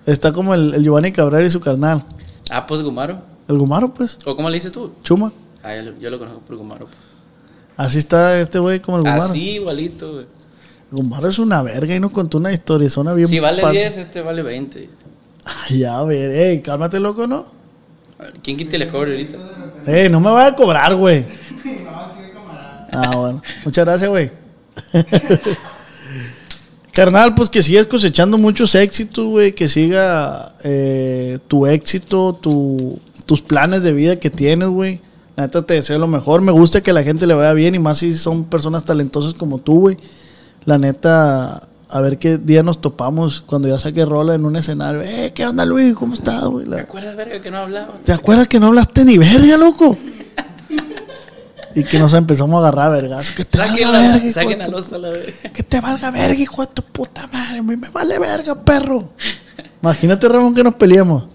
Está como el, el Giovanni Cabrera y su carnal. Ah, pues Gumaro. El Gumaro, pues. ¿O cómo le dices tú? Chuma. Ah, yo, lo- yo lo conozco por Gumaro. Así está este güey como el Gumaro. Así, igualito, güey. Gumaro es una verga y nos contó una historia. Suena bien. Si vale pas- 10, este vale 20. Ay, ya, a ver, ey, cálmate, loco, ¿no? A ver, ¿Quién quita y le cobra ahorita? Ey, no me vaya a cobrar, güey. Ah, bueno. Muchas gracias, güey. Carnal, pues que sigas cosechando muchos éxitos, güey. Que siga eh, tu éxito, tu, tus planes de vida que tienes, güey. La neta te deseo lo mejor. Me gusta que la gente le vaya bien y más si son personas talentosas como tú, güey. La neta, a ver qué día nos topamos cuando ya saque rola en un escenario. Eh, ¿qué onda, Luis? ¿Cómo estás, güey? La- ¿Te acuerdas, verga, que no hablaba? ¿Te acuerdas que no hablaste ni verga, loco? Y que nos empezamos a agarrar a vergas. Que te Saquen valga la, verga, saquen a los a la verga. Que te valga verga, hijo de tu puta madre. A mí me vale verga, perro. Imagínate, Ramón, que nos peleemos.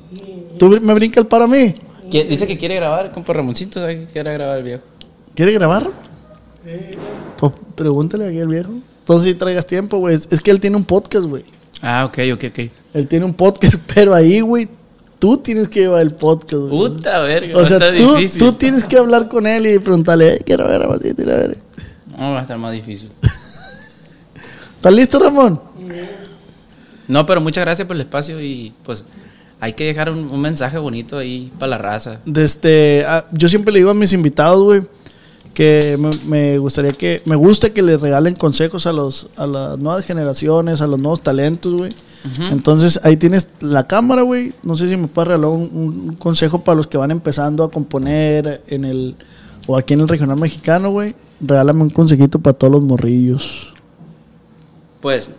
¿Tú me brinca el paro a mí? Dice que quiere grabar, compa Ramoncito, ¿sabe que quiere grabar el viejo? ¿Quiere grabar? Pues pregúntale aquí al viejo. Entonces si traigas tiempo, güey. Es que él tiene un podcast, güey. Ah, ok, ok, ok. Él tiene un podcast, pero ahí, güey, tú tienes que llevar el podcast, güey. Puta verga, O sea, estar tú, difícil. tú tienes que hablar con él y preguntarle, "Ey, quiero ver a Ramoncito y la verga". No, va a estar más difícil. ¿Estás listo, Ramón? No, pero muchas gracias por el espacio y pues hay que dejar un, un mensaje bonito ahí para la raza. De este, ah, yo siempre le digo a mis invitados, güey, que me, me gustaría que, me gusta que le regalen consejos a los, a las nuevas generaciones, a los nuevos talentos, güey. Entonces ahí tienes la cámara, güey. No sé si me puedes regalar un, un consejo para los que van empezando a componer en el, o aquí en el regional mexicano, güey. Regálame un consejito para todos los morrillos. Pues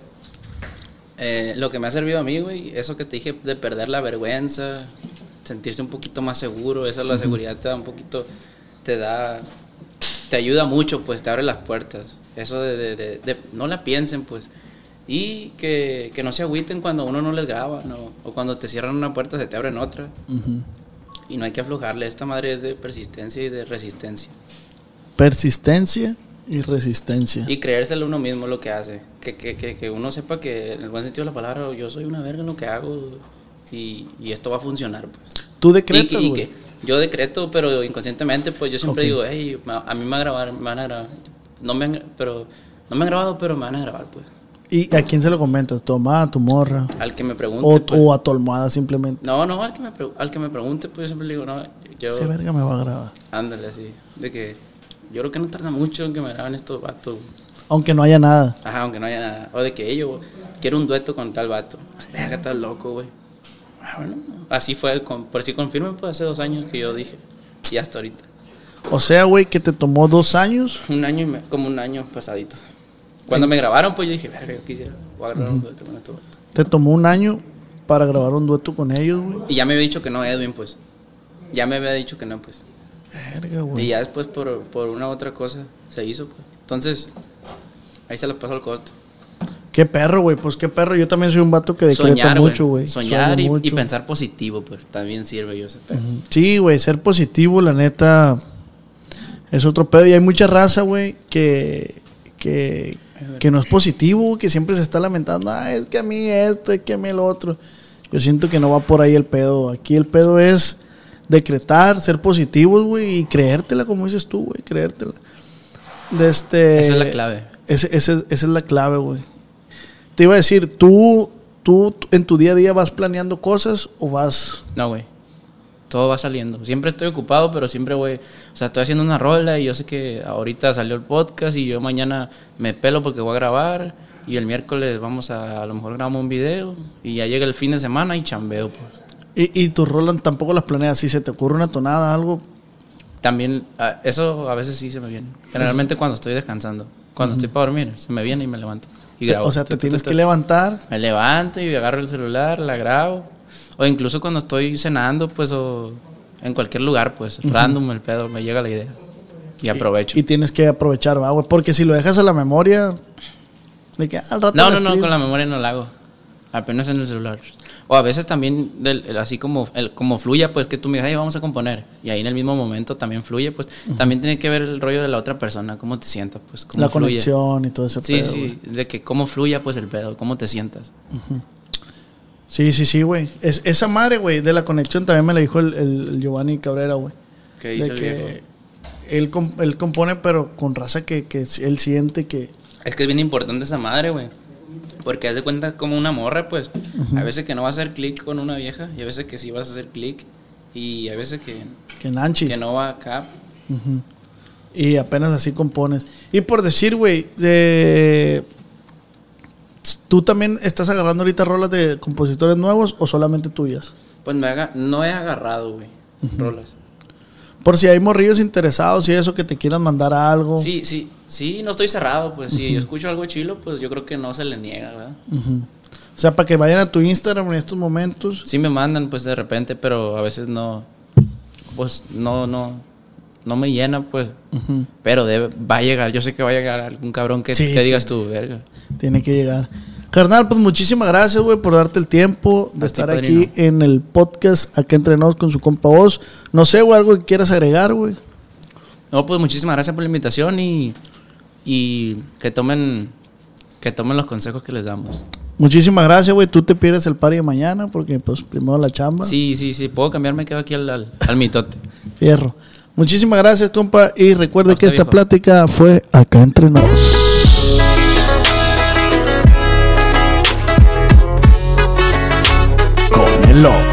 eh, lo que me ha servido a mí, güey, eso que te dije de perder la vergüenza, sentirse un poquito más seguro, esa la seguridad te da un poquito, te da, te ayuda mucho, pues te abre las puertas. Eso de, de- de- de- no la piensen, pues. Y que, que no se agüiten cuando uno no les graba, ¿no? O cuando te cierran una puerta, se te abren otra. Y no hay que aflojarle. Esta madre es de persistencia y de resistencia. Persistencia y resistencia. Y creérselo uno mismo lo que hace. Que, que, que, que uno sepa que, en el buen sentido de la palabra, yo soy una verga en lo que hago y, y esto va a funcionar. Pues. Tú Y, decretas, y güey. que yo decreto, pero inconscientemente, pues yo siempre Ok. digo, hey, a mí me van a grabar, me van a grabar. No me han, pero, no me han grabado, pero me van a grabar, pues. ¿Y a quién se lo comentas? ¿Tu mamá, tu morra? Al que me pregunte. O, pues. o a tu almohada simplemente. No, no, al que, me, al que me pregunte, pues yo siempre le digo, no, yo... Ese verga me va a grabar. Ándale, así. De que yo creo que no tarda mucho en que me graben estos vatos. Aunque no haya nada. Ajá, aunque no haya nada. O de que yo quiero un dueto con tal vato. Verga, estás loco, güey. Ah, bueno, así fue, con- por si confirmen, pues hace dos años que yo dije. Y hasta ahorita. O sea, güey, que te tomó dos años. Un año, y me- como un año pasadito. Cuando me grabaron, pues yo dije, verga, yo quisiera. Voy a grabar un dueto con estos vatos. Te tomó un año para grabar un dueto con ellos, güey. Y ya me había dicho que no, Edwin, pues. Ya me había dicho que no, pues. Verga, Y güey. ya después, por, por una u otra cosa, se hizo, pues. Entonces, ahí se les pasó el costo. Qué perro, güey. Pues qué perro. Yo también soy un vato que decreta Soñar, mucho, güey. Soñar y, mucho. y pensar positivo, pues también sirve yo ese pedo. Ujú. Sí, güey. Ser positivo, la neta, es otro pedo. Y hay mucha raza, güey, que, que, que no es positivo, que siempre se está lamentando. Ah, es que a mí esto, es que a mí el otro. Yo siento que no va por ahí el pedo. Aquí el pedo es decretar, ser positivos, güey, y creértela, como dices tú, güey, creértela. De este, Esa es la clave. Ese- ese- esa es la clave, güey. Te iba a decir, ¿tú, tú en tu día a día vas planeando cosas o vas... No, güey. Todo va saliendo. Siempre estoy ocupado, pero siempre voy, o sea, estoy haciendo una rola y yo sé que ahorita salió el podcast y yo mañana me pelo porque voy a grabar y el miércoles vamos a, a lo mejor grabamos un video y ya llega el fin de semana y chambeo, pues. Y, y tus rolas tampoco las planeas. Si se te ocurre una tonada, algo. También, ah, eso a veces sí se me viene. Generalmente cuando estoy descansando. Cuando estoy para dormir, se me viene y me levanto. Y grabo. O sea, te tienes que levantar. Me levanto y agarro el celular, la grabo. O incluso cuando estoy cenando, pues, o en cualquier lugar, pues, random el pedo, me llega la idea. Y aprovecho. Y tienes que aprovechar, ¿va, güey? Porque si lo dejas a la memoria. De que al rato no, no, no, con la memoria no la hago. Apenas en el celular. O a veces también, del- el- así como, el- como fluya, pues que tú me digas, "Ay, vamos a componer. Y ahí en el mismo momento también fluye, pues también tiene que ver el rollo de la otra persona, cómo te sientas, pues. Cómo La fluye. conexión y todo ese Sí, pedo, sí, de que cómo fluya, pues el pedo, cómo te sientas. Sí, sí, sí, güey. Es, esa madre, güey, de la conexión también me la dijo el, el- el Giovanni Cabrera, güey. ¿Qué dice De el que él, él compone, pero con raza que, que él siente que. Es que es bien importante esa madre, güey. Porque haz de cuenta como una morra, pues. A veces que no vas a hacer clic con una vieja y a veces que sí vas a hacer clic. Y a veces que, que nanchis. que no va acá. Ujú. Y apenas así compones. Y por decir, güey, de... ¿tú también estás agarrando ahorita rolas de compositores nuevos o solamente tuyas? Pues me haga, no he agarrado, güey, rolas. Por si hay morrillos interesados y eso que te quieran mandar algo. Sí, sí, sí, no estoy cerrado, pues. Si yo escucho algo chilo, pues yo creo que no se le niega, ¿verdad? O sea, para que vayan a tu Instagram en estos momentos. Sí me mandan, pues, de repente, pero a veces no... Pues, no, no... No me llena, pues. Pero debe, va a llegar. Yo sé que va a llegar algún cabrón que, Sí, que digas tú, verga. Tiene que llegar. Carnal, pues muchísimas gracias, güey, por darte el tiempo de A estar aquí en el podcast, acá entrenados con su compa voz. No sé, güey, algo que quieras agregar, güey. No, pues muchísimas gracias por la invitación y, y que tomen que tomen los consejos que les damos. Muchísimas gracias, güey. Tú te pierdes el party de mañana porque, pues, primero la chamba. Sí, sí, sí, puedo cambiar, me quedo aquí al, al, al mitote. Fierro. Muchísimas gracias, compa. Y recuerde que esta plática fue acá entre nos. Con el.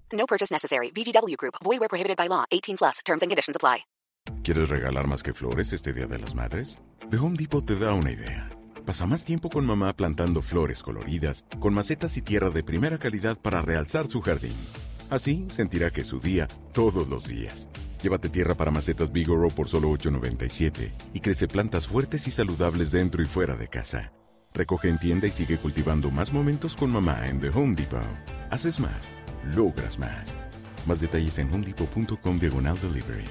No purchase necessary. VGW Group. Void where prohibited by law. 18 plus. Terms and conditions apply. ¿Quieres regalar más que flores este Día de las Madres? The Home Depot te da una idea. Pasa más tiempo con mamá plantando flores coloridas, con macetas y tierra de primera calidad para realzar su jardín. Así sentirá que es su día todos los días. Llévate tierra para macetas Bigoro por solo $8.97 y crece plantas fuertes y saludables dentro y fuera de casa. Recoge en tienda y sigue cultivando más momentos con mamá en The Home Depot. Haces más, logras más. Más detalles en homedepot.com diagonal delivery.